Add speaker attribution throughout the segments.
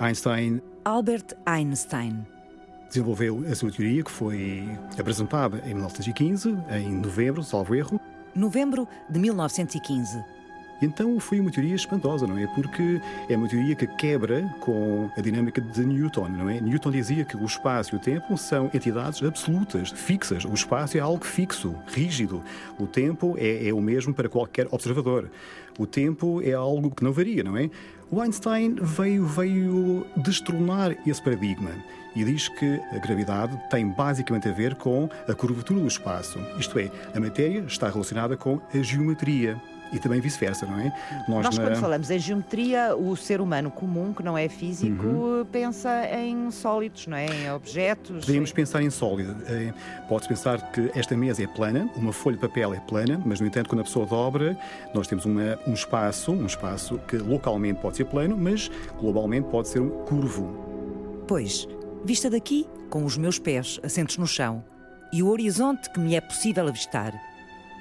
Speaker 1: Einstein
Speaker 2: Albert Einstein.
Speaker 1: desenvolveu a sua teoria, que foi apresentada em 1915, em novembro, salvo erro.
Speaker 2: Novembro de 1915.
Speaker 1: E então foi uma teoria espantosa, não é? Porque é uma teoria que quebra com a dinâmica de Newton, não é? Newton dizia que o espaço e o tempo são entidades absolutas, fixas. O espaço é algo fixo, rígido. O tempo é, é o mesmo para qualquer observador. O tempo é algo que não varia, não é? O Einstein veio, veio destronar esse paradigma e diz que a gravidade tem basicamente a ver com a curvatura do espaço. Isto é, a matéria está relacionada com a geometria. E também vice-versa, não é?
Speaker 3: Nós, quando falamos em geometria, o ser humano comum, que não é físico,
Speaker 1: Uhum.
Speaker 3: pensa em sólidos, não é? Em objetos.
Speaker 1: Podemos
Speaker 3: em-
Speaker 1: pensar em sólida. Eh, Pode-se pensar que esta mesa é plana, uma folha de papel é plana, mas, no entanto, quando a pessoa dobra, nós temos uma- um espaço, um espaço que localmente pode ser plano, mas globalmente pode ser um curvo.
Speaker 2: Pois, vista daqui, com os meus pés assentos no chão e o horizonte que me é possível avistar,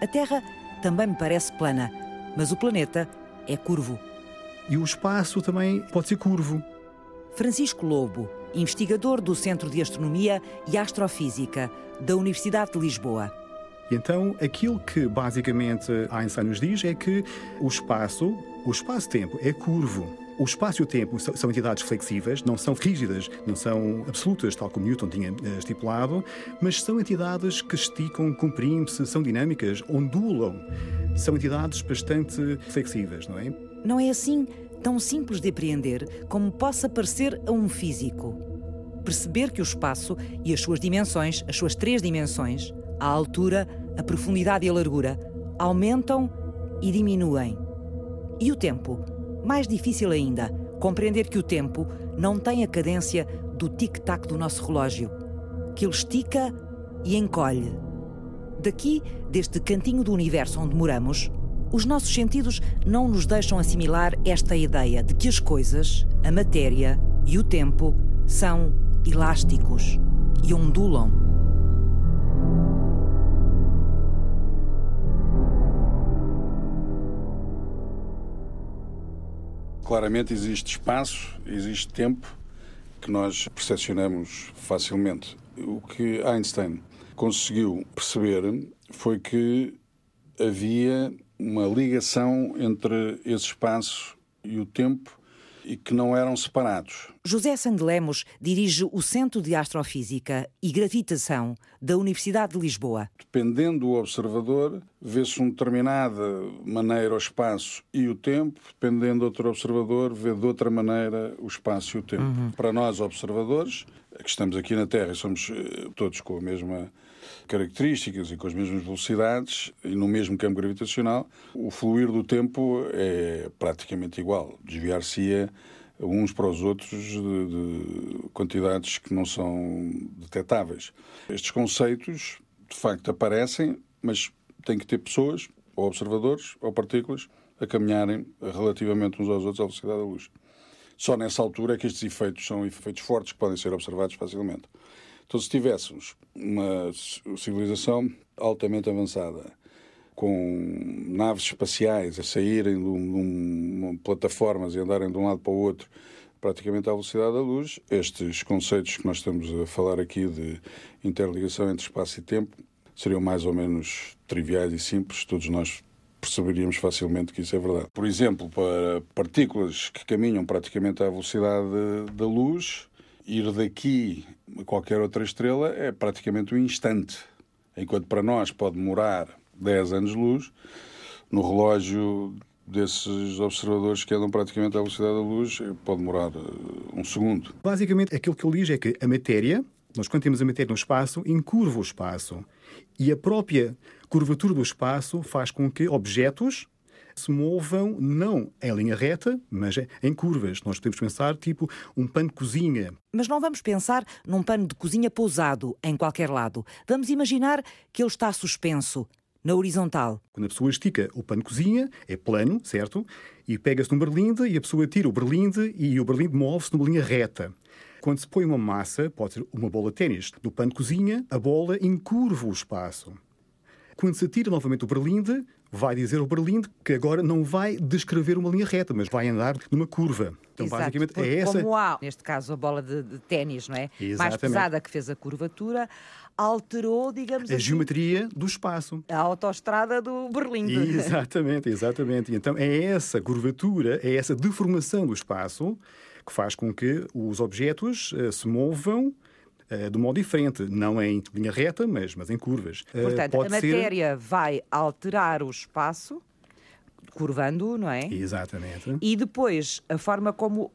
Speaker 2: a Terra também me parece plana, mas o planeta é curvo.
Speaker 1: E o espaço também pode ser curvo.
Speaker 2: Francisco Lobo, investigador do Centro de Astronomia e Astrofísica da Universidade de Lisboa.
Speaker 1: E então, aquilo que basicamente Einstein nos diz é que o espaço, o espaço-tempo é curvo. O espaço e o tempo são entidades flexíveis, não são rígidas, não são absolutas, tal como Newton tinha eh, estipulado, mas são entidades que esticam, comprimem-se, são dinâmicas, ondulam. São entidades bastante flexíveis, não é?
Speaker 2: Não é assim tão simples de apreender como possa parecer a um físico. Perceber que o espaço e as suas dimensões, as suas três dimensões, a altura, a profundidade e a largura, aumentam e diminuem. E o tempo? Mais difícil ainda, compreender que o tempo não tem a cadência do tic-tac do nosso relógio, que ele estica e encolhe. Daqui, deste cantinho do universo onde moramos, os nossos sentidos não nos deixam assimilar esta ideia de que as coisas, a matéria e o tempo são elásticos e ondulam.
Speaker 4: Claramente existe espaço, existe tempo que nós percepcionamos facilmente. O que Einstein conseguiu perceber foi que havia uma ligação entre esse espaço e o tempo e que não eram separados.
Speaker 2: José Sandelemos dirige o Centro de Astrofísica e Gravitação da Universidade de Lisboa.
Speaker 4: Dependendo do observador, vê-se uma determinada maneira o espaço e o tempo, dependendo do outro observador, vê de outra maneira o espaço e o tempo. Para nós, observadores, que estamos aqui na Terra e somos eh, todos com a mesma características e com as mesmas velocidades e no mesmo campo gravitacional, o fluir do tempo é praticamente igual. Desviar-se-ia uns para os outros de, de quantidades que não são detectáveis. Estes conceitos, de facto, aparecem, mas tem que ter pessoas, ou observadores, ou partículas, a caminharem relativamente uns aos outros à velocidade da luz. Só nessa altura é que estes efeitos são efeitos fortes que podem ser observados facilmente. Então, se tivéssemos uma civilização altamente avançada, com naves espaciais a saírem de, um, de plataformas e andarem de um lado para o outro, praticamente à velocidade da luz, estes conceitos que nós estamos a falar aqui de interligação entre espaço e tempo seriam mais ou menos triviais e simples, todos nós perceberíamos facilmente que isso é verdade. Por exemplo, para partículas que caminham praticamente à velocidade da luz, ir daqui a qualquer outra estrela é praticamente um instante. Enquanto para nós pode demorar 10 anos-luz, no relógio desses observadores que andam praticamente à velocidade da luz, pode demorar um segundo.
Speaker 1: Basicamente, aquilo que ele diz é que a matéria, nós quando temos a matéria no espaço, encurva o espaço. E a própria curvatura do espaço faz com que objetos se movam não em linha reta, mas em curvas. Nós podemos pensar tipo um pano de cozinha.
Speaker 2: Mas não vamos pensar num pano de cozinha pousado em qualquer lado. Vamos imaginar que ele está suspenso na horizontal.
Speaker 1: Quando a pessoa estica o pano de cozinha, é plano, certo? E pega-se num berlinde e a pessoa tira o berlinde e o berlinde move-se numa linha reta. Quando se põe uma massa, pode ser uma bola de ténis, no pano de cozinha, a bola encurva o espaço. Quando se tira novamente o berlinde, vai dizer ao Berlim que agora não vai descrever uma linha reta, mas vai andar numa curva.
Speaker 3: Então, Exato, basicamente, é essa. Como há, neste caso, a bola de, de ténis, não é? Exatamente. Mais pesada que fez a curvatura, alterou, digamos
Speaker 1: a
Speaker 3: assim.
Speaker 1: A geometria do espaço.
Speaker 3: A autoestrada do Berlim.
Speaker 1: Exatamente, exatamente. Então, é essa curvatura, é essa deformação do espaço que faz com que os objetos uh, se movam uh, de modo diferente, não em linha reta, mas, mas em curvas.
Speaker 3: Eh, Portanto, a matéria ser... vai alterar o espaço, curvando, não é?
Speaker 1: Exatamente.
Speaker 3: E depois, a forma como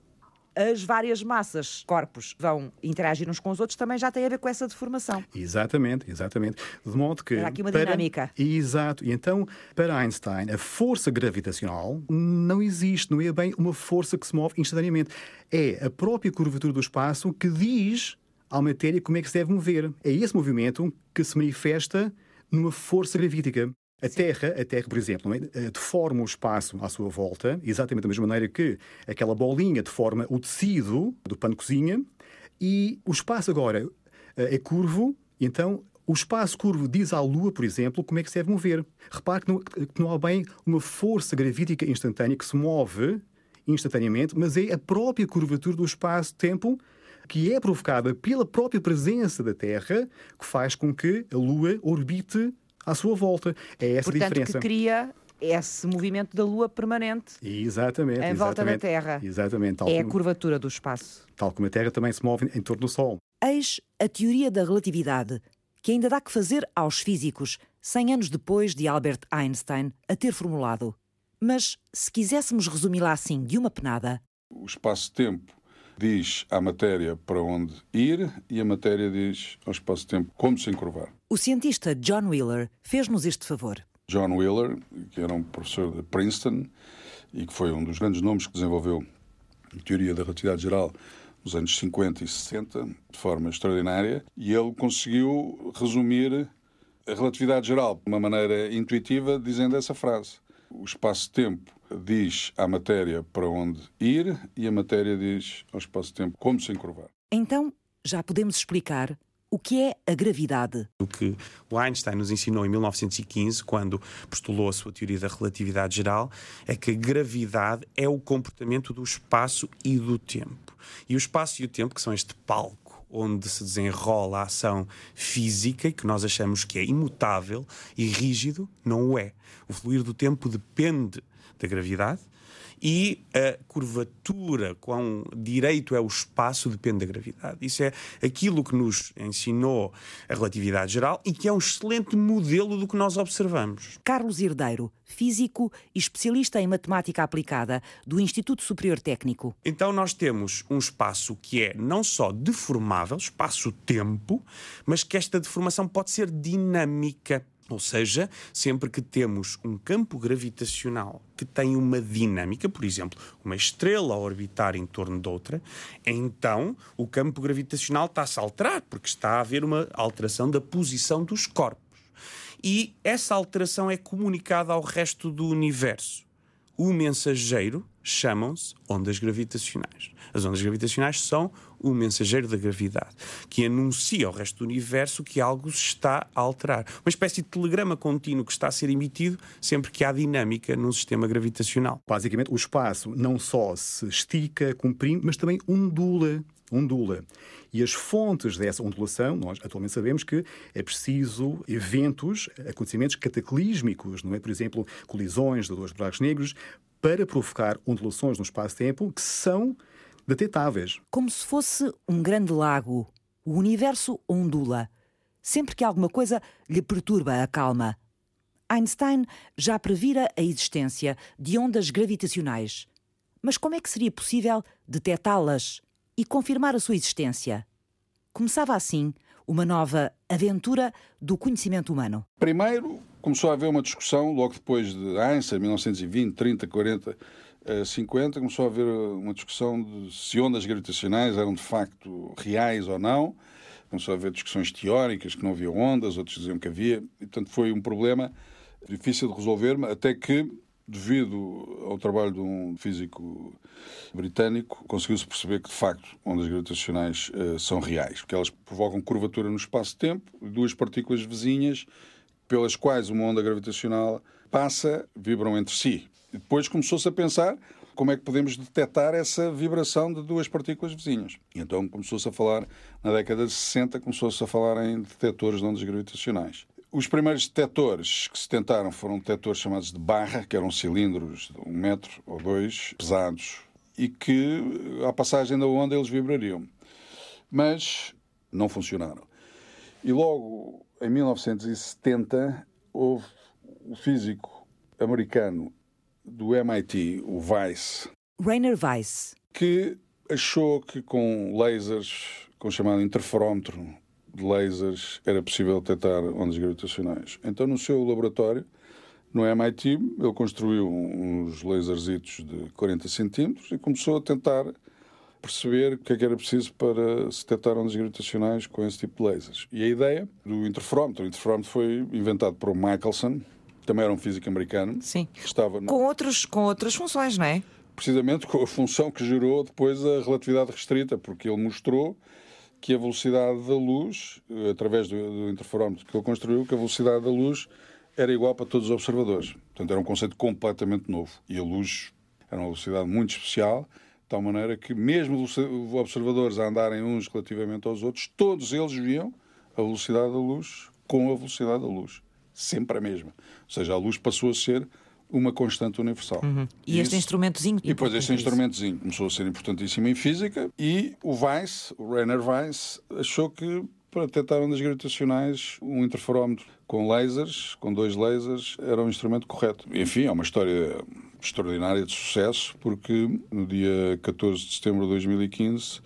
Speaker 3: as várias massas, corpos, vão interagir uns com os outros, também já tem a ver com essa deformação.
Speaker 1: Exatamente, exatamente. De modo que.
Speaker 3: Há aqui uma para... dinâmica.
Speaker 1: Exato. E então, para Einstein, a força gravitacional não existe, não é bem uma força que se move instantaneamente. É a própria curvatura do espaço que diz à matéria como é que se deve mover. É esse movimento que se manifesta numa força gravítica. A Terra, a Terra, por exemplo, é? Eh, deforma o espaço à sua volta, exatamente da mesma maneira que aquela bolinha deforma o tecido do pano de cozinha, e o espaço agora eh, é curvo, então o espaço curvo diz à Lua, por exemplo, como é que se deve mover. Repare que não, que não há bem uma força gravítica instantânea que se move instantaneamente, mas é a própria curvatura do espaço-tempo que é provocada pela própria presença da Terra, que faz com que a Lua orbite à sua volta. É essa
Speaker 3: Portanto,
Speaker 1: a diferença.
Speaker 3: que cria esse movimento da Lua permanente
Speaker 1: exatamente,
Speaker 3: em volta
Speaker 1: exatamente,
Speaker 3: da Terra.
Speaker 1: Exatamente.
Speaker 3: é como, a curvatura do espaço.
Speaker 1: Tal como a Terra também se move em torno do Sol.
Speaker 2: Eis a teoria da relatividade, que ainda dá que fazer aos físicos, 100 anos depois de Albert Einstein a ter formulado. Mas, se quiséssemos resumi-la assim de uma penada...
Speaker 4: O espaço-tempo diz à matéria para onde ir e a matéria diz ao espaço-tempo como se encurvar.
Speaker 2: O cientista John Wheeler fez-nos este favor.
Speaker 4: John Wheeler, que era um professor de Princeton e que foi um dos grandes nomes que desenvolveu a teoria da relatividade geral nos anos 50 e 60, de forma extraordinária, e ele conseguiu resumir a relatividade geral de uma maneira intuitiva, dizendo essa frase: o espaço-tempo diz à matéria para onde ir e a matéria diz ao espaço-tempo como se encurvar.
Speaker 2: Então, já podemos explicar o que é a gravidade?
Speaker 5: O que o Einstein nos ensinou em 1915, quando postulou a sua teoria da relatividade geral, é que a gravidade é o comportamento do espaço e do tempo. E o espaço e o tempo, que são este palco onde se desenrola a ação física e que nós achamos que é imutável e rígido, não o é. O fluir do tempo depende da gravidade e a curvatura, quão direito é o espaço, depende da gravidade. Isso é aquilo que nos ensinou a relatividade geral e que é um excelente modelo do que nós observamos.
Speaker 2: Carlos Herdeiro, físico e especialista em matemática aplicada do Instituto Superior Técnico.
Speaker 5: Então nós temos um espaço que é não só deformável, espaço-tempo, mas que esta deformação pode ser dinâmica. Ou seja, sempre que temos um campo gravitacional que tem uma dinâmica, por exemplo, uma estrela a orbitar em torno de outra, então o campo gravitacional está-se a alterar, porque está a haver uma alteração da posição dos corpos. E essa alteração é comunicada ao resto do universo. O mensageiro chamam-se ondas gravitacionais. As ondas gravitacionais são o mensageiro da gravidade, que anuncia ao resto do universo que algo se está a alterar. Uma espécie de telegrama contínuo que está a ser emitido sempre que há dinâmica no sistema gravitacional.
Speaker 1: Basicamente, o espaço não só se estica, comprime, mas também ondula. Ondula. E as fontes dessa ondulação, nós atualmente sabemos que é preciso eventos, acontecimentos cataclísmicos, não é? Por exemplo, colisões de dois buracos negros, para provocar ondulações no espaço-tempo que são detetáveis.
Speaker 2: Como se fosse um grande lago. O universo ondula. Sempre que alguma coisa lhe perturba a calma. Einstein já previra a existência de ondas gravitacionais. Mas como é que seria possível detectá-las e confirmar a sua existência? Começava assim uma nova aventura do conhecimento humano.
Speaker 4: Primeiro, começou a haver uma discussão, logo depois de Einstein, 1920, 30, 40, 50, começou a haver uma discussão de se ondas gravitacionais eram de facto reais ou não. Começou a haver discussões teóricas que não havia ondas, outros diziam que havia. E, portanto, foi um problema difícil de resolver, até que, devido ao trabalho de um físico britânico, conseguiu-se perceber que, de facto, ondas gravitacionais uh, são reais, porque elas provocam curvatura no espaço-tempo, duas partículas vizinhas, pelas quais uma onda gravitacional passa, vibram entre si. Depois começou-se a pensar como é que podemos detectar essa vibração de duas partículas vizinhas. E então começou-se a falar, na década de 60, começou-se a falar em detectores de ondas gravitacionais. Os primeiros detectores que se tentaram foram detectores chamados de barra, que eram cilindros de um metro ou dois, pesados, e que, à passagem da onda, eles vibrariam. Mas não funcionaram. E logo em 1970 houve o físico americano do MIT, o Weiss,
Speaker 2: Rainer Weiss.
Speaker 4: que achou que com lasers, com o chamado interferómetro de lasers, era possível detectar ondas gravitacionais. Então, no seu laboratório, no MIT, ele construiu uns laserzitos de 40 centímetros e começou a tentar perceber o que é que era preciso para se detectar ondas gravitacionais com esse tipo de lasers. E a ideia do interferómetro, o interferómetro foi inventado por Michelson, também era um físico americano,
Speaker 3: Sim.
Speaker 4: estava no-
Speaker 3: Com, outros, com outras funções, não é?
Speaker 4: precisamente com a função que gerou depois a relatividade restrita, porque ele mostrou que a velocidade da luz, eh, através do, do interferómetro que ele construiu, que a velocidade da luz era igual para todos os observadores. Portanto, era um conceito completamente novo. E a luz era uma velocidade muito especial, de tal maneira que, mesmo os observadores a andarem uns relativamente aos outros, todos eles viam a velocidade da luz com a velocidade da luz. Sempre a mesma. Ou seja, a luz passou a ser uma constante universal.
Speaker 3: E este
Speaker 4: Isso-
Speaker 3: instrumentozinho.
Speaker 4: e depois este instrumentozinho começou a ser importantíssimo em física e o Weiss, o Rainer Weiss, achou que para detectar ondas gravitacionais, um interferómetro com lasers, com dois lasers, era um instrumento correto. Enfim, é uma história extraordinária de sucesso, porque no dia 14 de setembro de 2015,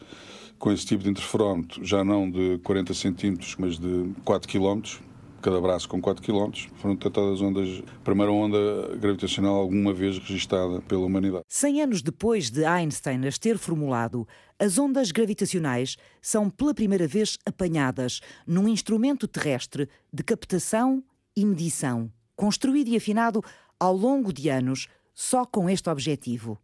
Speaker 4: com esse tipo de interferómetro, já não de 40 centímetros, mas de 4 quilómetros, cada braço com 4 km, foram detectadas ondas, primeira onda gravitacional alguma vez registada pela humanidade.
Speaker 2: 100 anos depois de Einstein as ter formulado, as ondas gravitacionais são pela primeira vez apanhadas num instrumento terrestre de captação e medição, construído e afinado ao longo de anos só com este objetivo.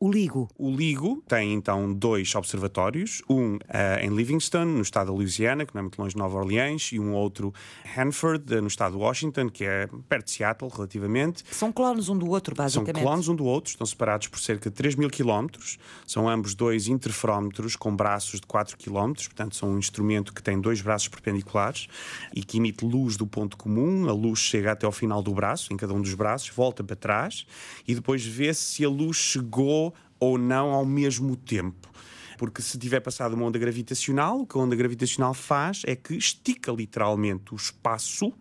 Speaker 2: O LIGO.
Speaker 5: O LIGO tem então dois observatórios, um eh, em Livingston, no estado da Louisiana, que não é muito longe de Nova Orleans, e um outro Hanford, eh, no estado de Washington, que é perto de Seattle, relativamente.
Speaker 3: São clones um do outro,
Speaker 5: São
Speaker 3: basicamente.
Speaker 5: clones um do outro, estão separados por cerca de 3 mil quilómetros. São ambos dois interferómetros com braços de 4 quilómetros, portanto, são um instrumento que tem dois braços perpendiculares e que emite luz do ponto comum. A luz chega até ao final do braço, em cada um dos braços, volta para trás e depois vê-se se a luz chegou ou não ao mesmo tempo. Porque se tiver passado uma onda gravitacional, o que a onda gravitacional faz é que estica literalmente o espaço,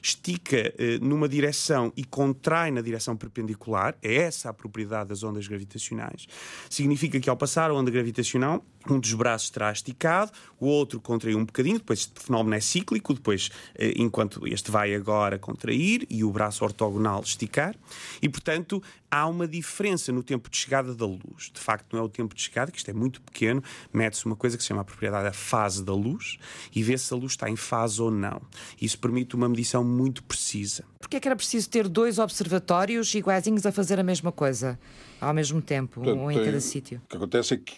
Speaker 5: estica eh, numa direção e contrai na direção perpendicular. É essa a propriedade das ondas gravitacionais. Significa que ao passar a onda gravitacional, um dos braços terá esticado, o outro contraiu um bocadinho, depois este fenómeno é cíclico, depois, eh, enquanto este vai agora contrair e o braço ortogonal esticar, e portanto há uma diferença no tempo de chegada da luz. De facto, não é o tempo de chegada, que isto é muito pequeno, mede-se uma coisa que se chama a propriedade da fase da luz e vê se a luz está em fase ou não. Isso permite uma medição muito precisa.
Speaker 3: Porquê é que era preciso ter dois observatórios iguaizinhos a fazer a mesma coisa ao mesmo tempo,
Speaker 4: Portanto,
Speaker 3: um em cada sítio?
Speaker 4: O que acontece é que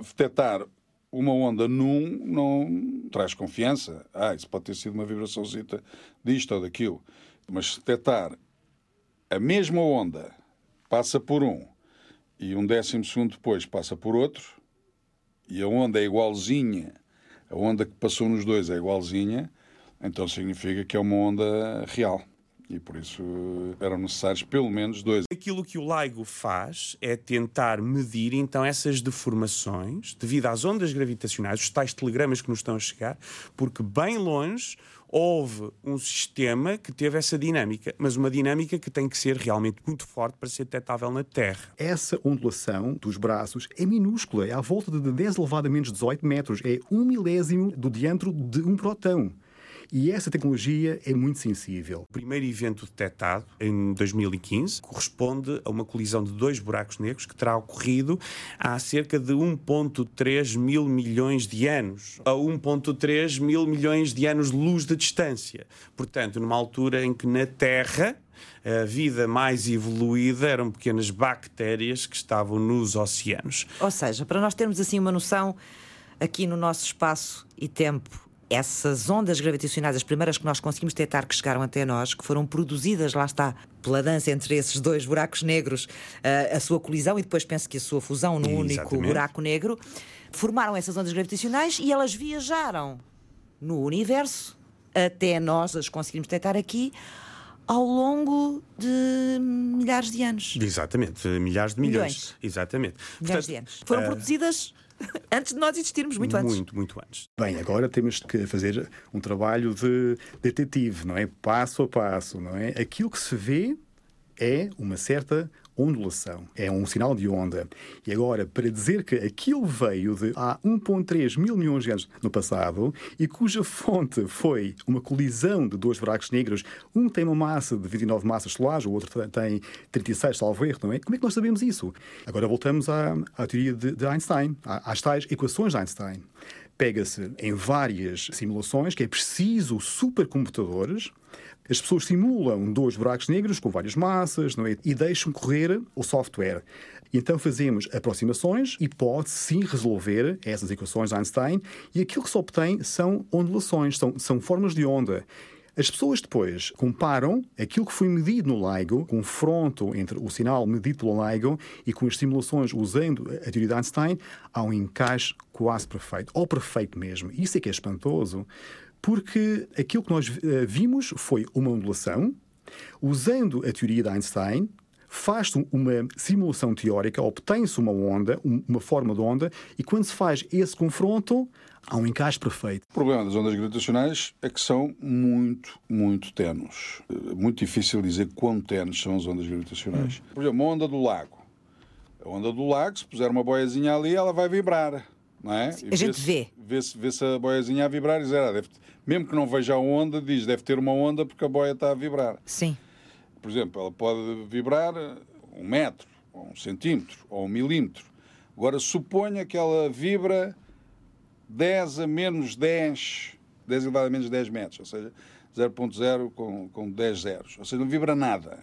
Speaker 4: detectar uma onda num não traz confiança. Ah, isso pode ter sido uma vibraçãozita disto ou daquilo. Mas se detectar a mesma onda passa por um e um décimo segundo depois passa por outro e a onda é igualzinha, a onda que passou nos dois é igualzinha, então significa que é uma onda real. E por isso eram necessários pelo menos dois.
Speaker 5: Aquilo que o LIGO faz é tentar medir então essas deformações devido às ondas gravitacionais, os tais telegramas que nos estão a chegar, porque bem longe houve um sistema que teve essa dinâmica, mas uma dinâmica que tem que ser realmente muito forte para ser detectável na Terra.
Speaker 1: Essa ondulação dos braços é minúscula, é à volta de 10 elevado a menos 18 metros, é um milésimo do diâmetro de um próton. E essa tecnologia é muito sensível.
Speaker 5: O primeiro evento detectado, em 2015, corresponde a uma colisão de dois buracos negros que terá ocorrido há cerca de 1,3 mil milhões de anos, a 1,3 mil milhões de anos-luz de distância. Portanto, numa altura em que na Terra a vida mais evoluída eram pequenas bactérias que estavam nos oceanos.
Speaker 3: Ou seja, para nós termos assim uma noção aqui no nosso espaço e tempo,
Speaker 2: essas ondas gravitacionais, as primeiras que nós conseguimos detectar que chegaram até nós, que foram produzidas, lá está, pela dança entre esses dois buracos negros, a, a sua colisão e depois penso que a sua fusão num único buraco negro, formaram essas ondas gravitacionais e elas viajaram no universo até nós as conseguimos detectar aqui ao longo de milhares de anos.
Speaker 5: Exatamente, milhares de milhões. milhões. Exatamente.
Speaker 2: Milhares Portanto, de anos. Foram uh... produzidas antes de nós existirmos, muito,
Speaker 5: muito
Speaker 2: antes.
Speaker 5: Muito, muito antes.
Speaker 1: Bem, agora temos que fazer um trabalho de detetive, não é? Passo a passo, não é? Aquilo que se vê é uma certa ondulação, é um sinal de onda. E agora, para dizer que aquilo veio de há 1,3 mil milhões de anos no passado e cuja fonte foi uma colisão de dois buracos negros, um tem uma massa de 29 massas solares, o outro tem 36, salvo erro, não é? Como é que nós sabemos isso? Agora voltamos à, à teoria de, de Einstein, às tais equações de Einstein pega-se em várias simulações que é preciso supercomputadores as pessoas simulam dois buracos negros com várias massas não é? e deixam correr o software. E então fazemos aproximações e pode sim resolver essas equações de Einstein e aquilo que se obtém são ondulações, são, são formas de onda. As pessoas depois comparam aquilo que foi medido no LIGO, confronto entre o sinal medido pelo LIGO e com as simulações usando a teoria de Einstein, há um encaixe quase perfeito, ou perfeito mesmo. Isso é que é espantoso, porque aquilo que nós uh, vimos foi uma ondulação, usando a teoria de Einstein, faz-se uma simulação teórica, obtém-se uma onda, uma forma de onda, e quando se faz esse confronto, há um encaixe perfeito.
Speaker 4: O problema das ondas gravitacionais é que são muito, muito tenues. É muito difícil dizer quão tenues são as ondas gravitacionais. Hum. Por exemplo, uma onda do lago. A onda do lago, se puser uma boiazinha ali, ela vai vibrar. Não é?
Speaker 2: a gente vê.
Speaker 4: Vê-se vê -se a boiazinha a vibrar e dizer, ah, deve, mesmo que não veja a onda, diz deve ter uma onda porque a boia está a vibrar.
Speaker 2: Sim.
Speaker 4: Por exemplo, ela pode vibrar um metro, ou um centímetro, ou um milímetro. Agora, suponha que ela vibra 10 a menos 10, 10 elevado a menos 10 metros, ou seja, 0.0 com, com 10 zeros. Ou seja, não vibra nada.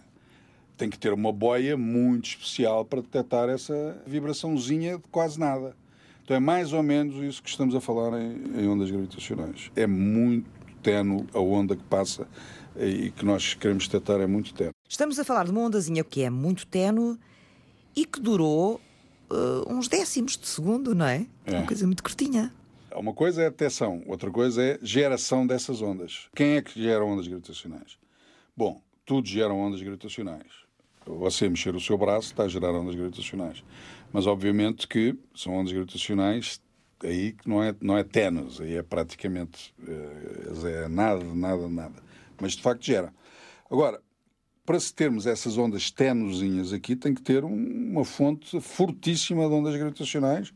Speaker 4: Tem que ter uma boia muito especial para detectar essa vibraçãozinha de quase nada. Então é mais ou menos isso que estamos a falar em, em ondas gravitacionais. É muito tenue a onda que passa e que nós queremos detectar é muito tenue.
Speaker 2: Estamos a falar de uma ondazinha que é muito tenue e que durou uh, uns décimos de segundo, não é? é? Uma coisa muito curtinha.
Speaker 4: Uma coisa é a detecção, outra coisa é geração dessas ondas. Quem é que gera ondas gravitacionais? Bom, tudo gera ondas gravitacionais. Você mexer o seu braço está a gerar ondas gravitacionais. Mas obviamente que são ondas gravitacionais aí que não é, não é tenues, aí é praticamente é, nada, nada, nada. Mas de facto gera. Agora, para se termos essas ondas tenuzinhas aqui, tem que ter um, uma fonte fortíssima de ondas gravitacionais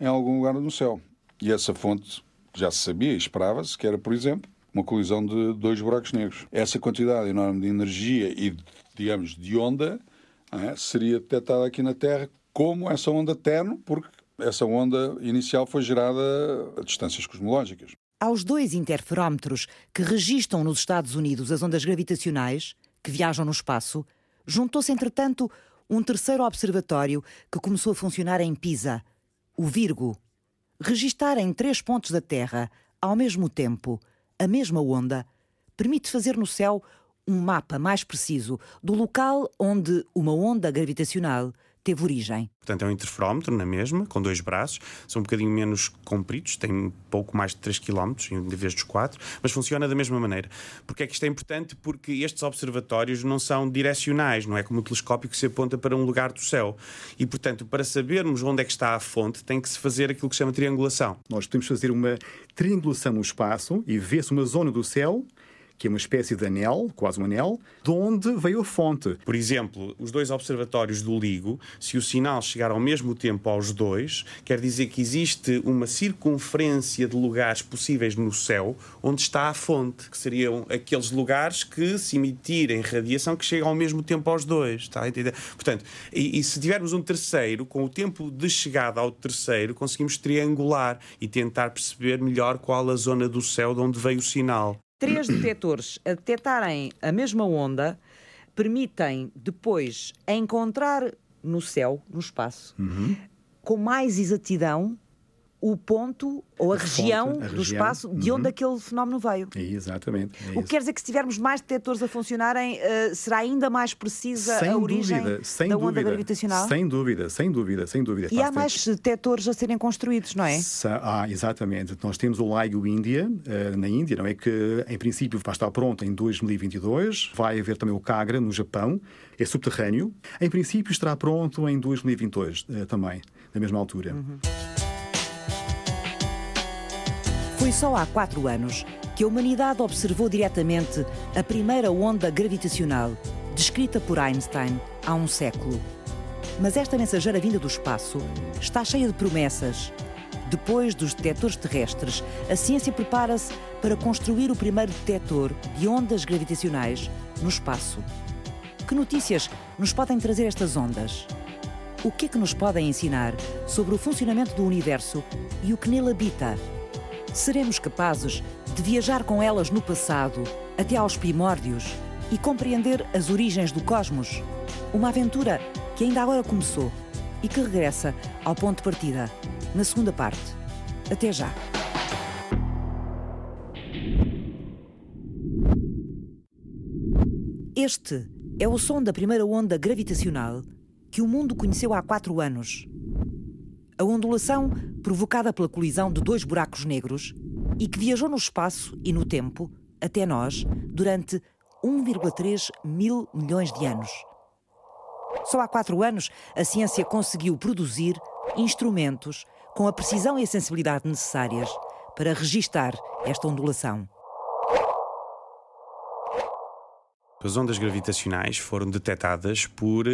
Speaker 4: em algum lugar no céu. E essa fonte já se sabia esperava-se que era, por exemplo, uma colisão de dois buracos negros. Essa quantidade enorme de energia e, digamos, de onda é, seria detectada aqui na Terra como essa onda terno, porque essa onda inicial foi gerada a distâncias cosmológicas.
Speaker 2: Aos dois interferómetros que registram nos Estados Unidos as ondas gravitacionais, que viajam no espaço, juntou-se, entretanto, um terceiro observatório que começou a funcionar em Pisa, o Virgo. Registar em três pontos da Terra, ao mesmo tempo, a mesma onda, permite fazer no céu um mapa mais preciso do local onde uma onda gravitacional teve origem.
Speaker 5: Portanto, é um interferómetro na mesma, com dois braços, são um bocadinho menos compridos, tem pouco mais de 3 km em vez dos 4, mas funciona da mesma maneira. Porque é que isto é importante? Porque estes observatórios não são direcionais, não é como o telescópio que se aponta para um lugar do céu. E, portanto, para sabermos onde é que está a fonte, tem que se fazer aquilo que se chama triangulação.
Speaker 1: Nós podemos fazer uma triangulação no espaço e ver-se uma zona do céu que é uma espécie de anel, quase um anel, de onde veio a fonte.
Speaker 5: Por exemplo, os dois observatórios do LIGO, se o sinal chegar ao mesmo tempo aos dois, quer dizer que existe uma circunferência de lugares possíveis no céu onde está a fonte, que seriam aqueles lugares que, se emitirem radiação, que chegam ao mesmo tempo aos dois. Está a entender? Portanto, e, e se tivermos um terceiro, com o tempo de chegada ao terceiro, conseguimos triangular e tentar perceber melhor qual a zona do céu de onde veio o sinal
Speaker 3: três detectores a detectarem a mesma onda permitem depois encontrar no céu, no espaço, uhum. com mais exatidão o ponto ou a,
Speaker 1: A
Speaker 3: região
Speaker 1: fonte, a
Speaker 3: do
Speaker 1: região.
Speaker 3: espaço de onde
Speaker 1: Uhum.
Speaker 3: aquele fenómeno veio.
Speaker 1: Exatamente. é
Speaker 3: O que
Speaker 1: isso.
Speaker 3: quer dizer que se tivermos mais detectores a funcionarem, eh, será ainda mais precisa
Speaker 1: sem
Speaker 3: a origem
Speaker 1: dúvida, sem
Speaker 3: da onda
Speaker 1: dúvida,
Speaker 3: gravitacional?
Speaker 1: Sem dúvida, sem dúvida, sem dúvida.
Speaker 3: E há mais detectores a serem construídos, não é?
Speaker 1: Ah, exatamente. Nós temos o LIGO Índia, eh, na Índia, não é? Que em princípio vai estar pronto em 2022. Vai haver também o CAGRA no Japão, é subterrâneo. Em princípio estará pronto em 2022 eh, também, na mesma altura.
Speaker 2: Foi só há quatro anos que a humanidade observou diretamente a primeira onda gravitacional, descrita por Einstein há um século. Mas esta mensageira vinda do espaço está cheia de promessas. Depois dos detectores terrestres, a ciência prepara-se para construir o primeiro detector de ondas gravitacionais no espaço. Que notícias nos podem trazer estas ondas? O que é que nos podem ensinar sobre o funcionamento do universo e o que nele habita? Seremos capazes de viajar com elas no passado, até aos primórdios, e compreender as origens do cosmos? Uma aventura que ainda agora começou e que regressa ao ponto de partida, na segunda parte. Até já! Este é o som da primeira onda gravitacional que o mundo conheceu há quatro anos. A ondulação, provocada pela colisão de dois buracos negros e que viajou no espaço e no tempo até nós durante 1,3 mil milhões de anos. Só há quatro anos a ciência conseguiu produzir instrumentos com a precisão e a sensibilidade necessárias para registar esta ondulação.
Speaker 5: As ondas gravitacionais foram detectadas por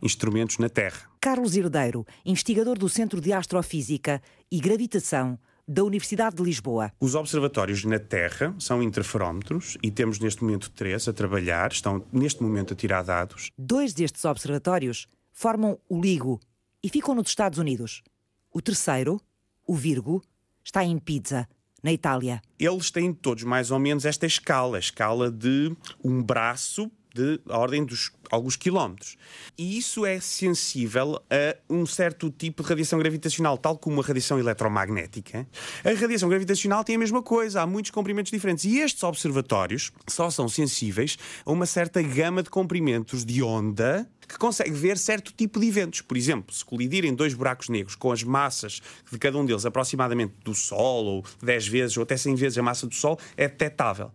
Speaker 5: instrumentos na Terra.
Speaker 2: Carlos Herdeiro, investigador do Centro de Astrofísica e Gravitação da Universidade de Lisboa.
Speaker 5: Os observatórios na Terra são interferómetros e temos neste momento três a trabalhar, estão neste momento a tirar dados.
Speaker 2: Dois destes observatórios formam o LIGO e ficam nos Estados Unidos. O terceiro, o Virgo, está em Pisa, na Itália.
Speaker 5: Eles têm todos mais ou menos esta escala, a escala de um braço de ordem dos alguns quilómetros. E isso é sensível a um certo tipo de radiação gravitacional, tal como a radiação eletromagnética. A radiação gravitacional tem a mesma coisa, há muitos comprimentos diferentes. E estes observatórios só são sensíveis a uma certa gama de comprimentos de onda que consegue ver certo tipo de eventos. Por exemplo, se colidirem dois buracos negros com as massas de cada um deles aproximadamente do Sol, ou 10 vezes, ou até 100 vezes a massa do Sol, é detectável.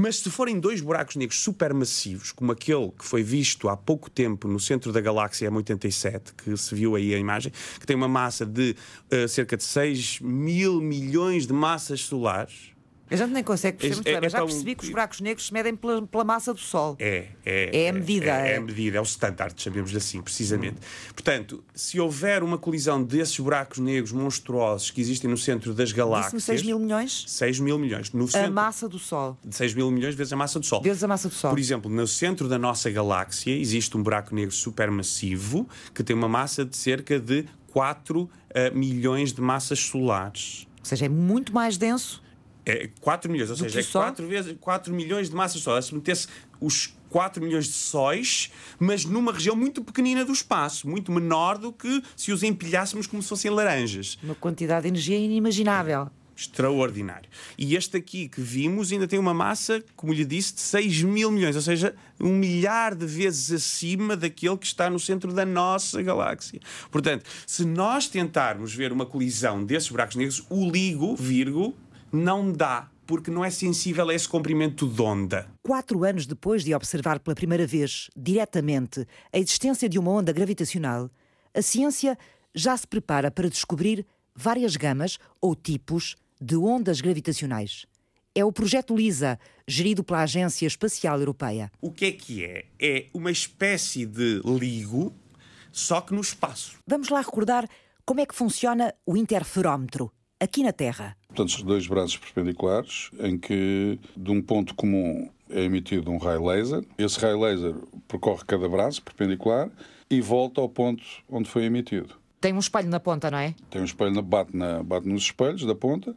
Speaker 5: Mas se forem dois buracos negros supermassivos, como aquele que foi visto há pouco tempo no centro da galáxia M87, que se viu aí a imagem, que tem uma massa de uh, cerca de 6 mil milhões de massas solares,
Speaker 3: A gente nem consegue perceber
Speaker 5: É-
Speaker 3: muito bem,
Speaker 5: é
Speaker 3: mas já
Speaker 5: tão-
Speaker 3: percebi que os buracos negros se medem pela, pela massa do Sol.
Speaker 5: É, é,
Speaker 3: É a medida,
Speaker 5: É, é
Speaker 3: é.
Speaker 5: a medida, é o standard, chamemos assim, precisamente. Portanto, se houver uma colisão desses buracos negros monstruosos que existem no centro das galáxias.
Speaker 3: 6 mil milhões?
Speaker 5: 6 mil milhões. No
Speaker 3: A
Speaker 5: centro,
Speaker 3: massa do Sol.
Speaker 5: de 6 mil milhões vezes a massa do Sol.
Speaker 3: Vezes a massa do Sol.
Speaker 5: Por exemplo, no centro da nossa galáxia existe um buraco negro supermassivo que tem uma massa de cerca de 4 eh, milhões de massas solares.
Speaker 3: Ou seja, é muito mais denso.
Speaker 5: É 4 milhões, ou
Speaker 3: Do
Speaker 5: seja, é
Speaker 3: o Sol?
Speaker 5: 4, vezes, 4 milhões de massas solares. Se metesse os 4 milhões de sóis, mas numa região muito pequenina do espaço, muito menor do que se os empilhássemos como se fossem laranjas.
Speaker 3: Uma quantidade de energia inimaginável.
Speaker 5: Extraordinário. E este aqui que vimos ainda tem uma massa, como lhe disse, de 6 mil milhões, ou seja, um milhar de vezes acima daquele que está no centro da nossa galáxia. Portanto, se nós tentarmos ver uma colisão desses buracos negros, o LIGO, Virgo, não dá, porque não é sensível a esse comprimento de onda.
Speaker 2: Quatro anos depois de observar pela primeira vez, diretamente, a existência de uma onda gravitacional, a ciência já se prepara para descobrir várias gamas ou tipos de ondas gravitacionais. É o projeto LISA, gerido pela Agência Espacial Europeia.
Speaker 5: O que é que é? É uma espécie de LIGO, só que no espaço.
Speaker 2: Vamos lá recordar como é que funciona o interferómetro, aqui na Terra.
Speaker 4: Portanto, dois braços perpendiculares em que de um ponto comum é emitido um raio laser. Esse raio laser percorre cada braço perpendicular e volta ao ponto onde foi emitido.
Speaker 3: Tem um espelho na ponta, não é?
Speaker 4: Tem um espelho, na- bate, na, bate nos espelhos da ponta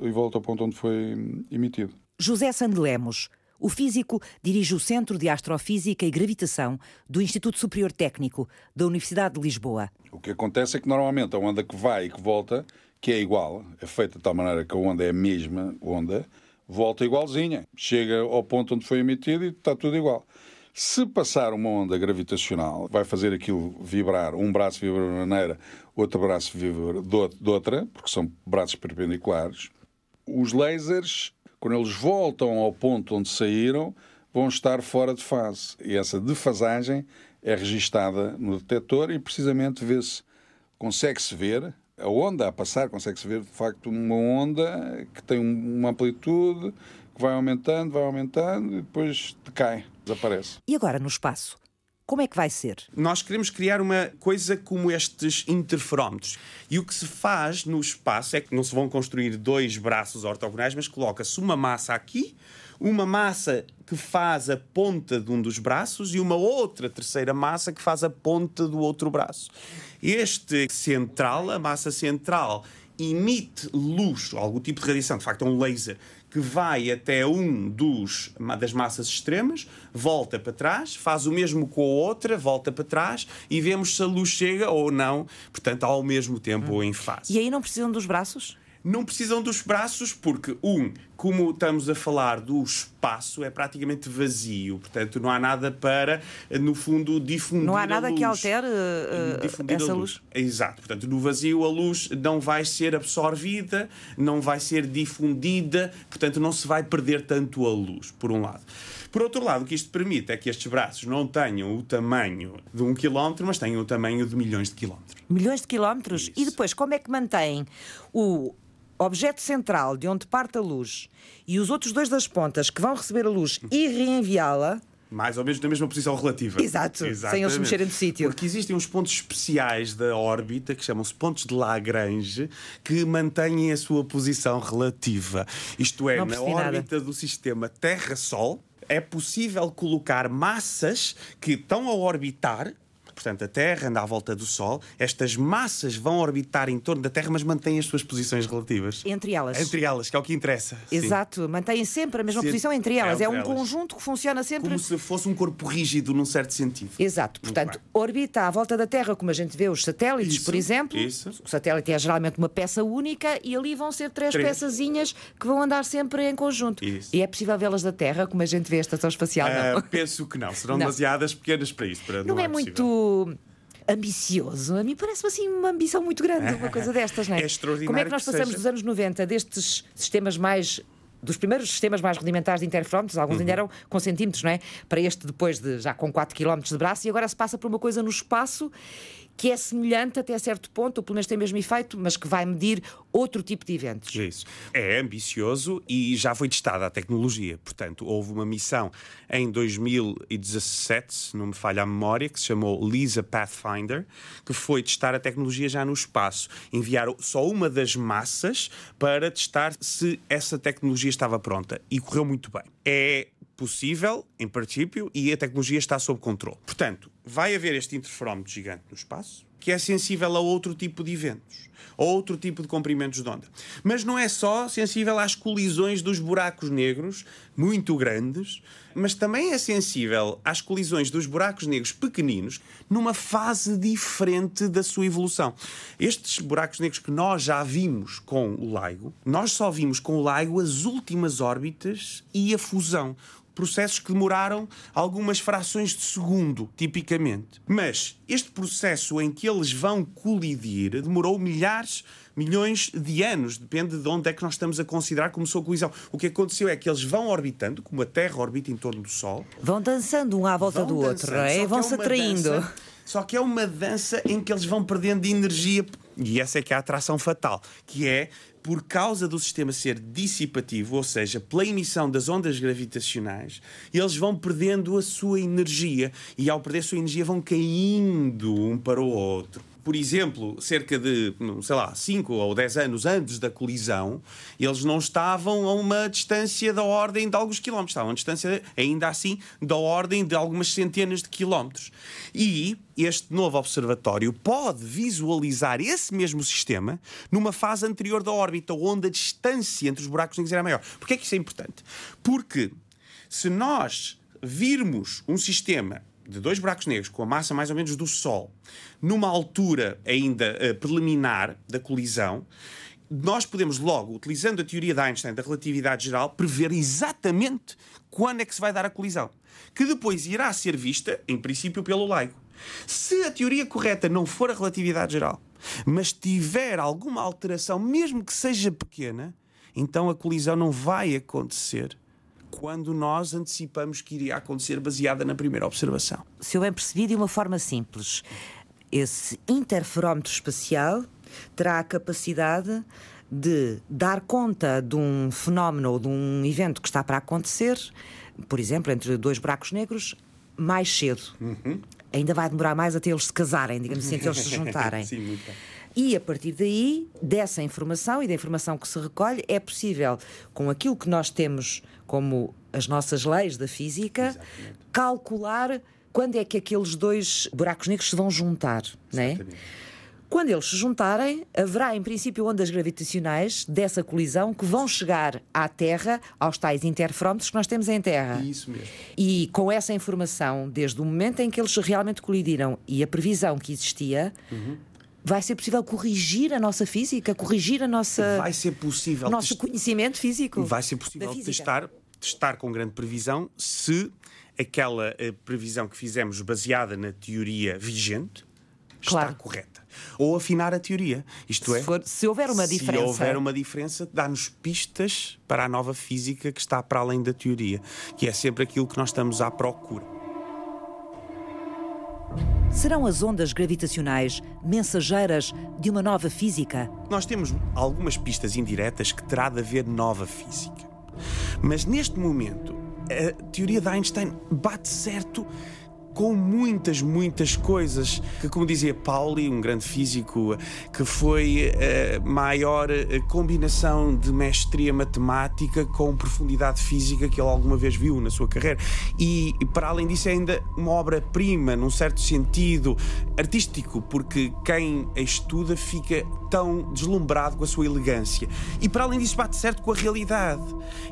Speaker 4: e volta ao ponto onde foi emitido.
Speaker 2: José Sandelemos, O físico dirige o Centro de Astrofísica e Gravitação do Instituto Superior Técnico da Universidade de Lisboa.
Speaker 4: O que acontece é que normalmente a onda que vai e que volta, que é igual, é feita de tal maneira que a onda é a mesma onda, volta igualzinha. Chega ao ponto onde foi emitida e está tudo igual. Se passar uma onda gravitacional, vai fazer aquilo vibrar, um braço vibra de uma maneira, outro braço vibra de outra, porque são braços perpendiculares. Os lasers, quando eles voltam ao ponto onde saíram, vão estar fora de fase. E essa defasagem é registada no detector e precisamente vê-se, consegue-se ver a onda a passar, consegue-se ver de facto uma onda que tem uma amplitude que vai aumentando, vai aumentando e depois decai, desaparece.
Speaker 2: E agora no espaço? Como é que vai ser?
Speaker 5: Nós queremos criar uma coisa como estes interferómetros. E o que se faz no espaço é que não se vão construir dois braços ortogonais, mas coloca-se uma massa aqui, uma massa que faz a ponta de um dos braços e uma outra terceira massa que faz a ponta do outro braço. Este central, a massa central, emite luz, algum tipo de radiação, de facto é um laser, que vai até um dos, das massas extremas, volta para trás, faz o mesmo com a outra, volta para trás e vemos se a luz chega ou não, portanto, ao mesmo tempo ou em fase.
Speaker 2: E aí não precisam dos braços?
Speaker 5: Não precisam dos braços porque, um, como estamos a falar do espaço, é praticamente vazio. Portanto, não há nada para, no fundo, difundir
Speaker 2: Não há nada
Speaker 5: que
Speaker 2: altere uh, essa luz. luz.
Speaker 5: Exato. Portanto, no vazio a luz não vai ser absorvida, não vai ser difundida, portanto, não se vai perder tanto a luz, por um lado. Por outro lado, o que isto permite é que estes braços não tenham o tamanho de um quilómetro, mas tenham o tamanho de milhões de quilómetros.
Speaker 2: Milhões de quilómetros? Isso. E depois, como é que mantém o objeto central de onde parte a luz e os outros dois das pontas que vão receber a luz e reenviá-la.
Speaker 5: Mais ou menos na mesma posição relativa.
Speaker 2: Exato, Exatamente. sem eles mexerem de sítio.
Speaker 5: Porque existem uns pontos especiais da órbita, que chamam-se pontos de Lagrange, que mantêm a sua posição relativa. Isto é, na órbita nada. do sistema Terra-Sol, é possível colocar massas que estão a orbitar portanto, a Terra anda à volta do Sol, estas massas vão orbitar em torno da Terra, mas mantêm as suas posições relativas.
Speaker 2: Entre elas.
Speaker 5: Entre elas, que é o que interessa.
Speaker 2: Exato, Sim. mantêm sempre a mesma Sim. posição entre elas. É, é um elas. conjunto que funciona sempre.
Speaker 5: Como se fosse um corpo rígido, num certo sentido.
Speaker 2: Exato, portanto, orbita à volta da Terra, como a gente vê os satélites, isso, por exemplo.
Speaker 5: Isso.
Speaker 2: O satélite é geralmente uma peça única e ali vão ser três, três. peçazinhas que vão andar sempre em conjunto.
Speaker 5: Isso.
Speaker 2: E é possível vê-las da Terra, como a gente vê a estação espacial? Uh?
Speaker 5: Penso que não. Serão não. demasiadas pequenas para isso. Para
Speaker 2: não,
Speaker 5: não
Speaker 2: é, é muito ambicioso. A mim parece-me assim uma ambição muito grande, uma coisa destas, não é?
Speaker 5: É extraordinário.
Speaker 2: Como é que nós passamos dos anos 90 destes sistemas mais dos primeiros sistemas mais rudimentares de interferómetros, alguns uhum. ainda eram com centímetros, não é? Para este depois de já com 4 km de braço, e agora se passa por uma coisa no espaço que é semelhante até certo ponto, ou pelo menos tem o mesmo efeito, mas que vai medir outro tipo de eventos.
Speaker 5: Isso. É ambicioso e já foi testada a tecnologia. Portanto, houve uma missão em 2017, se não me falha a memória, que se chamou LISA Pathfinder, que foi testar a tecnologia já no espaço. Enviaram só uma das massas para testar se essa tecnologia estava pronta. E correu muito bem. É possível, em princípio, e a tecnologia está sob controle. Portanto, vai haver este interferómetro gigante no espaço, que é sensível a outro tipo de eventos, a outro tipo de comprimentos de onda. Mas não é só sensível às colisões dos buracos negros, muito grandes, mas também é sensível às colisões dos buracos negros pequeninos, numa fase diferente da sua evolução. Estes buracos negros que nós já vimos com o LIGO, nós só vimos com o LIGO as últimas órbitas e a fusão processos que demoraram algumas frações de segundo, tipicamente. Mas este processo em que eles vão colidir demorou milhares, milhões de anos, depende de onde é que nós estamos a considerar como sua colisão. O que aconteceu é que eles vão orbitando, como a Terra orbita em torno do Sol.
Speaker 2: Vão dançando um à volta do outro, é? vão se é atraindo.
Speaker 5: Dança, só que é uma dança em que eles vão perdendo energia. E essa é que é a atração fatal, que é por causa do sistema ser dissipativo, ou seja, pela emissão das ondas gravitacionais, eles vão perdendo a sua energia e, ao perder a sua energia, vão caindo um para o outro por exemplo, cerca de, sei lá, 5 ou 10 anos antes da colisão, eles não estavam a uma distância da ordem de alguns quilómetros, estavam a uma distância, ainda assim, da ordem de algumas centenas de quilómetros. E este novo observatório pode visualizar esse mesmo sistema numa fase anterior da órbita, onde a distância entre os buracos negros era maior. Porquê é que isso é importante? Porque Se nós virmos um sistema de dois buracos negros com a massa mais ou menos do Sol, numa altura ainda uh, preliminar da colisão, nós podemos logo, utilizando a teoria de Einstein da relatividade geral, prever exatamente quando é que se vai dar a colisão, que depois irá ser vista, em princípio, pelo leigo. Se a teoria correta não for a relatividade geral, mas tiver alguma alteração, mesmo que seja pequena, então a colisão não vai acontecer quando nós antecipamos que iria acontecer baseada na primeira observação.
Speaker 2: Se eu bem percebi, de uma forma simples, esse interferómetro espacial terá a capacidade de dar conta de um fenómeno ou de um evento que está para acontecer, por exemplo, entre dois buracos negros, mais cedo. Uhum. Ainda vai demorar mais até eles se casarem, digamos assim, até eles se juntarem.
Speaker 5: Sim, muito bem.
Speaker 2: E a partir daí, dessa informação e da informação que se recolhe, é possível, com aquilo que nós temos como as nossas leis da física, Exatamente. calcular quando é que aqueles dois buracos negros se vão juntar, não é? Quando eles se juntarem, haverá em princípio ondas gravitacionais dessa colisão que vão chegar à Terra, aos tais interferómetros que nós temos em Terra.
Speaker 5: Isso mesmo.
Speaker 2: E com essa informação, desde o momento em que eles realmente colidiram e a previsão que existia, uhum. Vai ser possível corrigir a nossa física, corrigir a nossa.
Speaker 5: Vai ser possível.
Speaker 2: O nosso conhecimento físico.
Speaker 5: Vai ser possível testar, testar com grande previsão se aquela eh, previsão que fizemos baseada na teoria vigente claro. está correta. Ou afinar a teoria. Isto
Speaker 2: se
Speaker 5: é,
Speaker 2: for, se houver uma diferença.
Speaker 5: Se houver uma diferença, dá-nos pistas para a nova física que está para além da teoria, que é sempre aquilo que nós estamos à procura.
Speaker 2: Serão as ondas gravitacionais mensageiras de uma nova física?
Speaker 5: Nós temos algumas pistas indiretas que terá de haver nova física. Mas neste momento, a teoria de Einstein bate certo com muitas, muitas coisas. Que, como dizia Pauli, um grande físico, que foi a eh, maior eh, combinação de mestria matemática com profundidade física que ele alguma vez viu na sua carreira. E, para além disso, é ainda uma obra-prima, num certo sentido artístico, porque quem a estuda fica tão deslumbrado com a sua elegância. E, para além disso, bate certo com a realidade.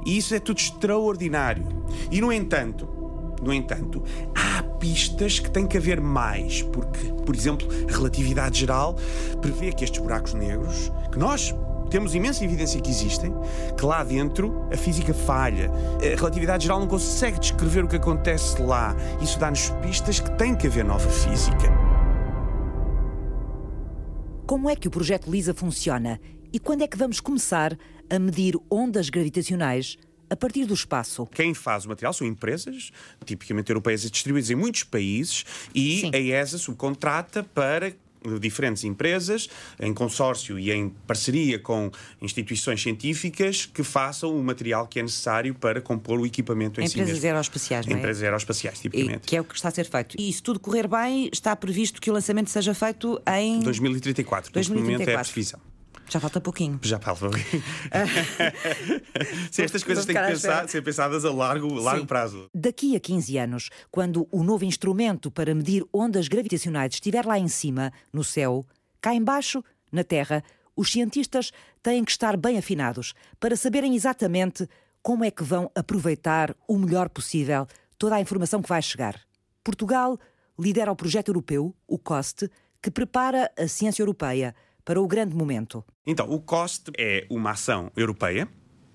Speaker 5: E isso é tudo extraordinário. E, no entanto, no entanto, há pistas que tem que haver mais, porque, por exemplo, a relatividade geral prevê que estes buracos negros, que nós temos imensa evidência que existem, que lá dentro a física falha. A relatividade geral não consegue descrever o que acontece lá. Isso dá-nos pistas que tem que haver nova física.
Speaker 2: Como é que o projeto LISA funciona? E quando é que vamos começar a medir ondas gravitacionais a partir do espaço.
Speaker 5: Quem faz o material são empresas, tipicamente europeias distribuídas em muitos países, e Sim. a ESA subcontrata para diferentes empresas, em consórcio e em parceria com instituições científicas, que façam o material que é necessário para compor o equipamento em
Speaker 2: Empresas
Speaker 5: si mesmo.
Speaker 2: aeroespaciais, não
Speaker 5: é? Empresas aeroespaciais, tipicamente.
Speaker 2: E, que é o que está a ser feito. E se tudo correr bem, está previsto que o lançamento seja feito em...
Speaker 5: 2034. 2034. Neste momento é a previsão.
Speaker 2: Já falta pouquinho.
Speaker 5: Já falta pouquinho. Se estas coisas têm que pensar, ser pensadas a largo, largo prazo.
Speaker 2: Daqui a 15 anos, quando o novo instrumento para medir ondas gravitacionais estiver lá em cima, no céu, cá embaixo, na Terra, os cientistas têm que estar bem afinados para saberem exatamente como é que vão aproveitar o melhor possível toda a informação que vai chegar. Portugal lidera o projeto europeu, o COST, que prepara a ciência europeia para o grande momento?
Speaker 5: Então, o COST é uma ação europeia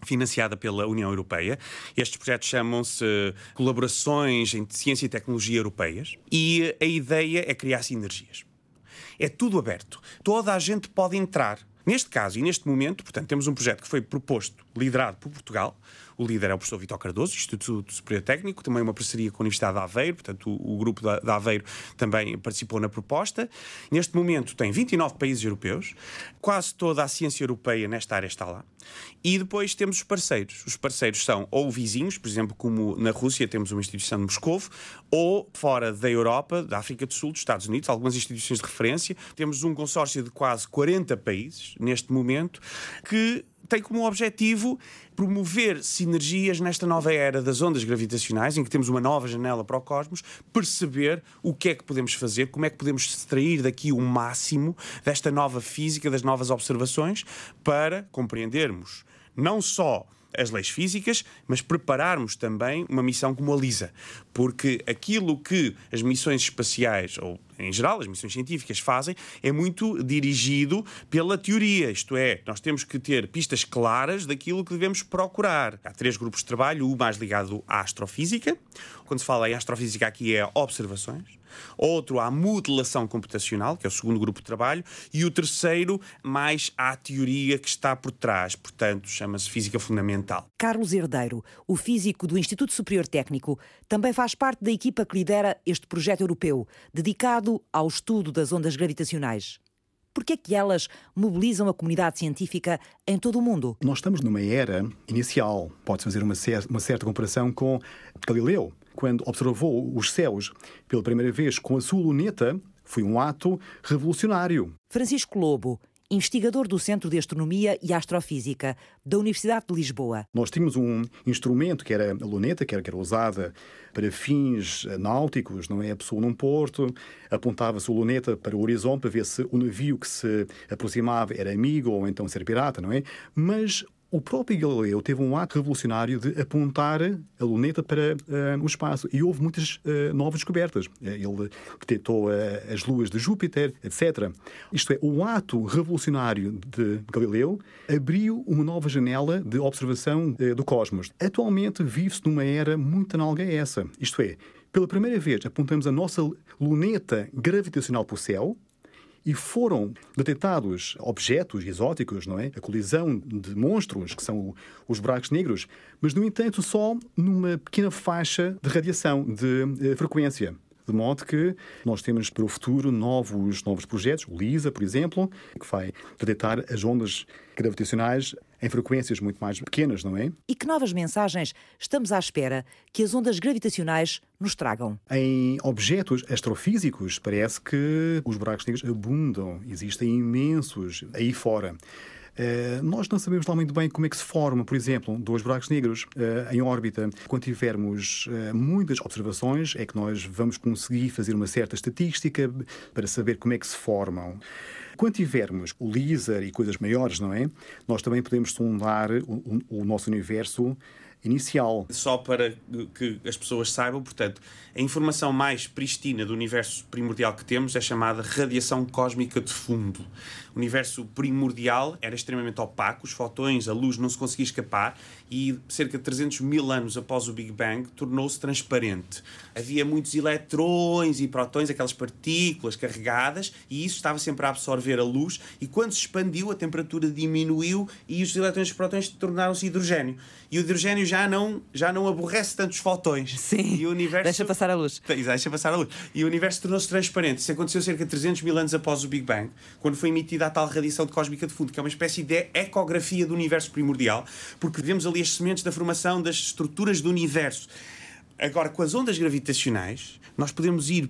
Speaker 5: financiada pela União Europeia. Estes projetos chamam-se Colaborações em Ciência e Tecnologia Europeias e a ideia é criar sinergias. É tudo aberto. Toda a gente pode entrar. Neste caso e neste momento, portanto, temos um projeto que foi proposto, liderado por Portugal, o líder é o professor Vitor Cardoso, Instituto Superior Técnico, também uma parceria com a Universidade de Aveiro, portanto, o, o grupo da, da Aveiro também participou na proposta. Neste momento tem 29 países europeus, quase toda a ciência europeia nesta área está lá. E depois temos os parceiros. Os parceiros são ou vizinhos, por exemplo, como na Rússia temos uma instituição de Moscovo, ou fora da Europa, da África do Sul, dos Estados Unidos, algumas instituições de referência. Temos um consórcio de quase 40 países neste momento que tem como objetivo promover sinergias nesta nova era das ondas gravitacionais, em que temos uma nova janela para o cosmos, perceber o que é que podemos fazer, como é que podemos extrair daqui o máximo desta nova física, das novas observações, para compreendermos não só as leis físicas, mas prepararmos também uma missão como a LISA. Porque aquilo que as missões espaciais, ou em geral as missões científicas, fazem é muito dirigido pela teoria. Isto é, nós temos que ter pistas claras daquilo que devemos procurar. Há três grupos de trabalho, o mais ligado à astrofísica. Quando se fala em astrofísica, aqui é observações outro à modelação computacional, que é o segundo grupo de trabalho, e o terceiro mais à teoria que está por trás, portanto, chama-se física fundamental.
Speaker 2: Carlos Herdeiro, o físico do Instituto Superior Técnico, também faz parte da equipa que lidera este projeto europeu, dedicado ao estudo das ondas gravitacionais. Por que é que elas mobilizam a comunidade científica em todo o mundo?
Speaker 1: Nós estamos numa era inicial. Pode-se fazer uma, uma certa comparação com Galileu quando observou os céus pela primeira vez com a sua luneta, foi um ato revolucionário.
Speaker 2: Francisco Lobo, investigador do Centro de Astronomia e Astrofísica da Universidade de Lisboa.
Speaker 1: Nós tínhamos um instrumento que era a luneta, que era, que era usada para fins náuticos, não é? A pessoa num porto apontava-se a luneta para o horizonte para ver se o navio que se aproximava era amigo ou então ser pirata, não é? Mas o próprio Galileu teve um ato revolucionário de apontar a luneta para uh, o espaço e houve muitas uh, novas descobertas. Eh, ele detectou uh, as luas de Júpiter, etc. Isto é, o ato revolucionário de Galileu abriu uma nova janela de observação do cosmos. Atualmente vive-se numa era muito análoga a essa. Isto é, pela primeira vez apontamos a nossa luneta gravitacional para o céu, e foram detectados objetos exóticos, não é? A colisão de monstros, que são os buracos negros, mas, no entanto, só numa pequena faixa de radiação, de eh, frequência. De modo que nós temos para o futuro novos, novos projetos, o LISA, por exemplo, que vai detectar as ondas gravitacionais em frequências muito mais pequenas, não é?
Speaker 2: E que novas mensagens estamos à espera que as ondas gravitacionais nos tragam?
Speaker 1: Em objetos astrofísicos, parece que os buracos negros abundam, existem imensos aí fora. Uh, nós não sabemos lá muito bem como é que se formam, por exemplo, dois buracos negros uh, em órbita. Quando tivermos uh, muitas observações, é que nós vamos conseguir fazer uma certa estatística para saber como é que se formam. Quando tivermos o LISA e coisas maiores, não é? Nós também podemos sondar o, o nosso universo inicial.
Speaker 5: Só para que as pessoas saibam, portanto, a informação mais pristina do universo primordial que temos é chamada radiação cósmica de fundo. O universo primordial era extremamente opaco, os fotões, a luz não se conseguia escapar e cerca de 300 mil anos após o Big Bang tornou-se transparente. Havia muitos eletrões e protões, aquelas partículas carregadas, e isso estava sempre a absorver a luz e quando se expandiu a temperatura diminuiu e os eletrões e os protões tornaram-se hidrogênio. E o hidrogênio já não, já não aborrece tanto os fotões.
Speaker 2: Sim,
Speaker 5: e o universo...
Speaker 2: deixa passar a luz.
Speaker 5: Deixa passar a luz. E o universo tornou-se transparente. Isso aconteceu cerca de 300 mil anos após o Big Bang, quando foi emitida a tal radiação de cósmica de fundo, que é uma espécie de ecografia do universo primordial, porque vemos ali as sementes da formação das estruturas do universo. Agora, com as ondas gravitacionais, nós podemos ir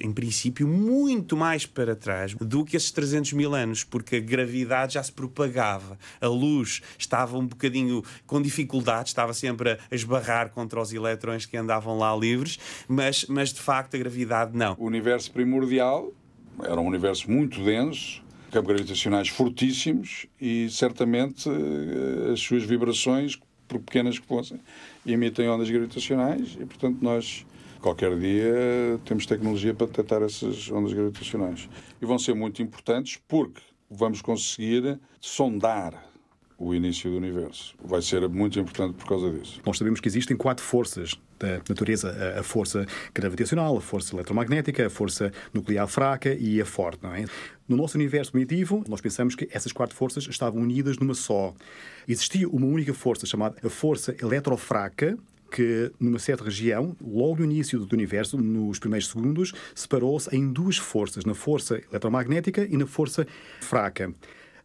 Speaker 5: em princípio, muito mais para trás do que esses 300 mil anos, porque a gravidade já se propagava. A luz estava um bocadinho com dificuldade, estava sempre a esbarrar contra os elétrons que andavam lá livres, mas, mas de facto a gravidade não.
Speaker 4: O universo primordial era um universo muito denso, campos gravitacionais fortíssimos e certamente eh, as suas vibrações, por pequenas que fossem, emitem ondas gravitacionais e, portanto, nós qualquer dia temos tecnologia para detectar essas ondas gravitacionais. E vão ser muito importantes porque vamos conseguir sondar o início do universo. Vai ser muito importante por causa disso.
Speaker 1: Nós sabemos que existem quatro forças da natureza: a força gravitacional, a força eletromagnética, a força nuclear fraca e a forte, não é? No nosso universo primitivo, nós pensamos que essas quatro forças estavam unidas numa só. Existia uma única força chamada a força eletrofraca, que numa certa região, logo no início do universo, nos primeiros segundos, separou-se em duas forças, na força eletromagnética e na força fraca.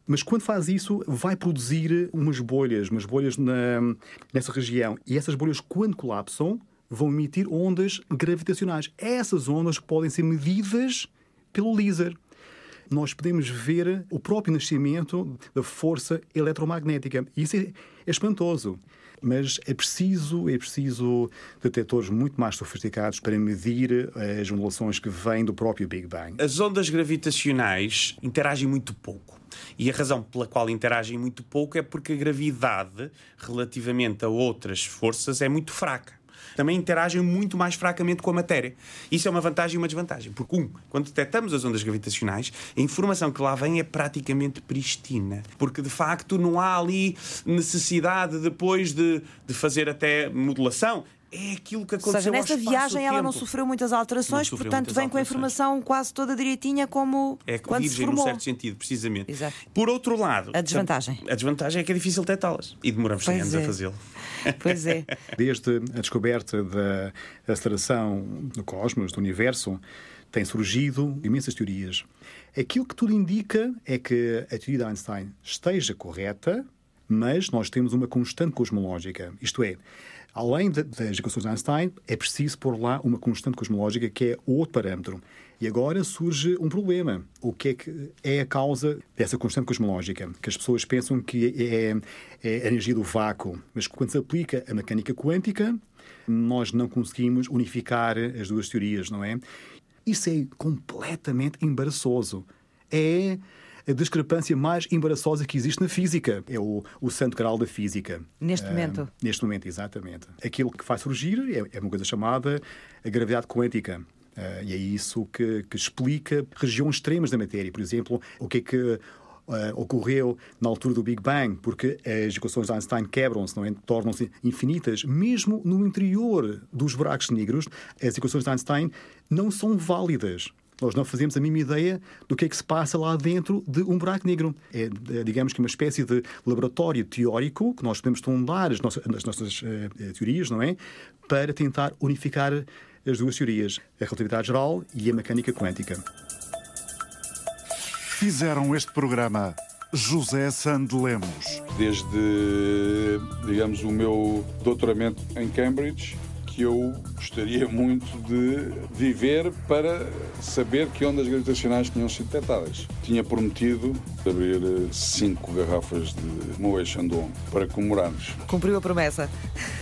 Speaker 1: Mas quando faz isso, vai produzir umas bolhas, umas bolhas na, nessa região. E essas bolhas, quando colapsam, vão emitir ondas gravitacionais. Essas ondas podem ser medidas pelo laser. Nós podemos ver o próprio nascimento da força eletromagnética. Isso é, é espantoso. mas é preciso, é preciso detectores muito mais sofisticados para medir as ondulações que vêm do próprio Big Bang.
Speaker 5: As ondas gravitacionais interagem muito pouco. E a razão pela qual interagem muito pouco é porque a gravidade, relativamente a outras forças, é muito fraca também interagem muito mais fracamente com a matéria. Isso é uma vantagem e uma desvantagem. Porque, um, quando detectamos as ondas gravitacionais, a informação que lá vem é praticamente pristina. Porque, de facto, não há ali necessidade depois de, de fazer até modulação é aquilo que aconteceu. Ou seja,
Speaker 3: nessa viagem ela não sofreu muitas alterações, sofreu portanto muitas vem alterações. com a informação quase toda direitinha como
Speaker 5: é
Speaker 3: quando
Speaker 5: virgem
Speaker 3: se formou.
Speaker 5: num certo sentido, precisamente.
Speaker 3: Exato.
Speaker 5: Por outro lado,
Speaker 3: a desvantagem.
Speaker 5: A desvantagem é que é difícil detectá-las e demoramos 100 anos
Speaker 3: é.
Speaker 5: a fazê-lo.
Speaker 3: Pois é.
Speaker 1: Desde a descoberta da aceleração do cosmos, do universo, têm surgido imensas teorias. Aquilo que tudo indica é que a teoria de Einstein esteja correta, mas nós temos uma constante cosmológica. Isto é, além das equações de Einstein, é preciso pôr lá uma constante cosmológica que é outro parâmetro. E agora surge um problema. O que é que é a causa dessa constante cosmológica? Que as pessoas pensam que é, é a energia do vácuo, mas quando se aplica a mecânica quântica, nós não conseguimos unificar as duas teorias, não é? Isso é completamente embaraçoso. É a discrepância mais embaraçosa que existe na física. É o, o santo graal da física.
Speaker 3: Neste momento.
Speaker 1: neste momento, exatamente. Aquilo que faz surgir é, é uma coisa chamada a gravidade quântica. Uh, e é isso que, que, explica regiões extremas da matéria. Por exemplo, o que é que uh, ocorreu na altura do Big Bang, porque as equações de Einstein quebram-se, é? tornam-se infinitas. Mesmo no interior dos buracos negros, as equações de Einstein não são válidas. Nós não fazemos a mínima ideia do que é que se passa lá dentro de um buraco negro. É, digamos que, uma espécie de laboratório teórico que nós podemos sondar as nossas, as nossas uh, teorias, não é? Para tentar unificar as duas teorias, a relatividade geral e a mecânica quântica.
Speaker 6: Fizeram este programa José Sand Lemos.
Speaker 4: Desde, digamos, o meu doutoramento em Cambridge, que eu gostaria muito de viver para saber que ondas gravitacionais tinham sido detectadas. Tinha prometido abrir cinco garrafas de Moët Chandon para comemorarmos.
Speaker 3: Cumpriu a promessa.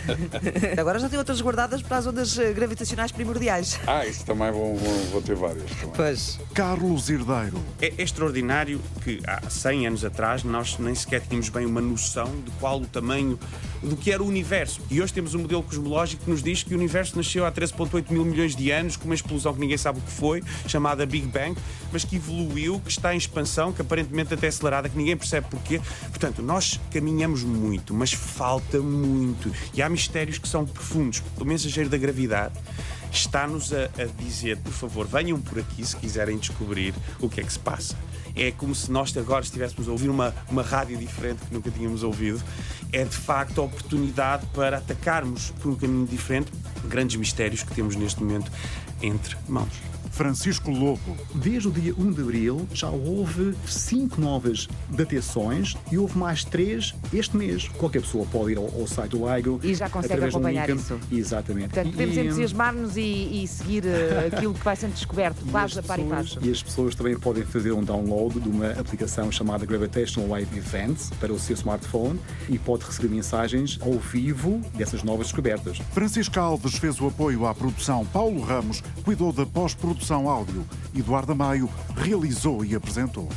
Speaker 3: Agora já tem outras guardadas para as ondas gravitacionais primordiais.
Speaker 4: Ah, isso também vou, vou, vou ter várias. Também.
Speaker 3: Pois.
Speaker 6: Carlos Herdeiro.
Speaker 5: É, é extraordinário que há 100 anos atrás nós nem sequer tínhamos bem uma noção de qual o tamanho do que era o universo. E hoje temos um modelo cosmológico que nos diz que o universo nasceu há 13,8 mil milhões de anos, com uma explosão que ninguém sabe o que foi, chamada Big Bang, mas que evoluiu, que está em expansão, que aparentemente até acelerada, que ninguém percebe porquê. Portanto, nós caminhamos muito, mas falta muito. E há mistérios que são profundos. O mensageiro da gravidade está-nos a, a dizer, por favor, venham por aqui se quiserem descobrir o que é que se passa é como se nós agora estivéssemos a ouvir uma, uma rádio diferente que nunca tínhamos ouvido. É de facto a oportunidade para atacarmos por um caminho diferente grandes mistérios que temos neste momento entre mãos.
Speaker 6: Francisco Lobo.
Speaker 1: Desde o dia 1 de abril já houve cinco novas datações e houve mais três este mês. Qualquer pessoa pode ir ao, ao site do LIGO
Speaker 3: e já consegue acompanhar isso.
Speaker 1: Exatamente.
Speaker 3: Portanto, podemos e, entusiasmar-nos e, e, seguir uh, aquilo que vai sendo descoberto, quase a par e passo.
Speaker 1: E as pessoas também podem fazer um download de uma aplicação chamada Gravitational Wave Events para o seu smartphone e pode receber mensagens ao vivo dessas novas descobertas.
Speaker 6: Francisco Alves fez o apoio à produção. Paulo Ramos cuidou da pós-produção produção áudio, Eduardo Maio realizou e apresentou.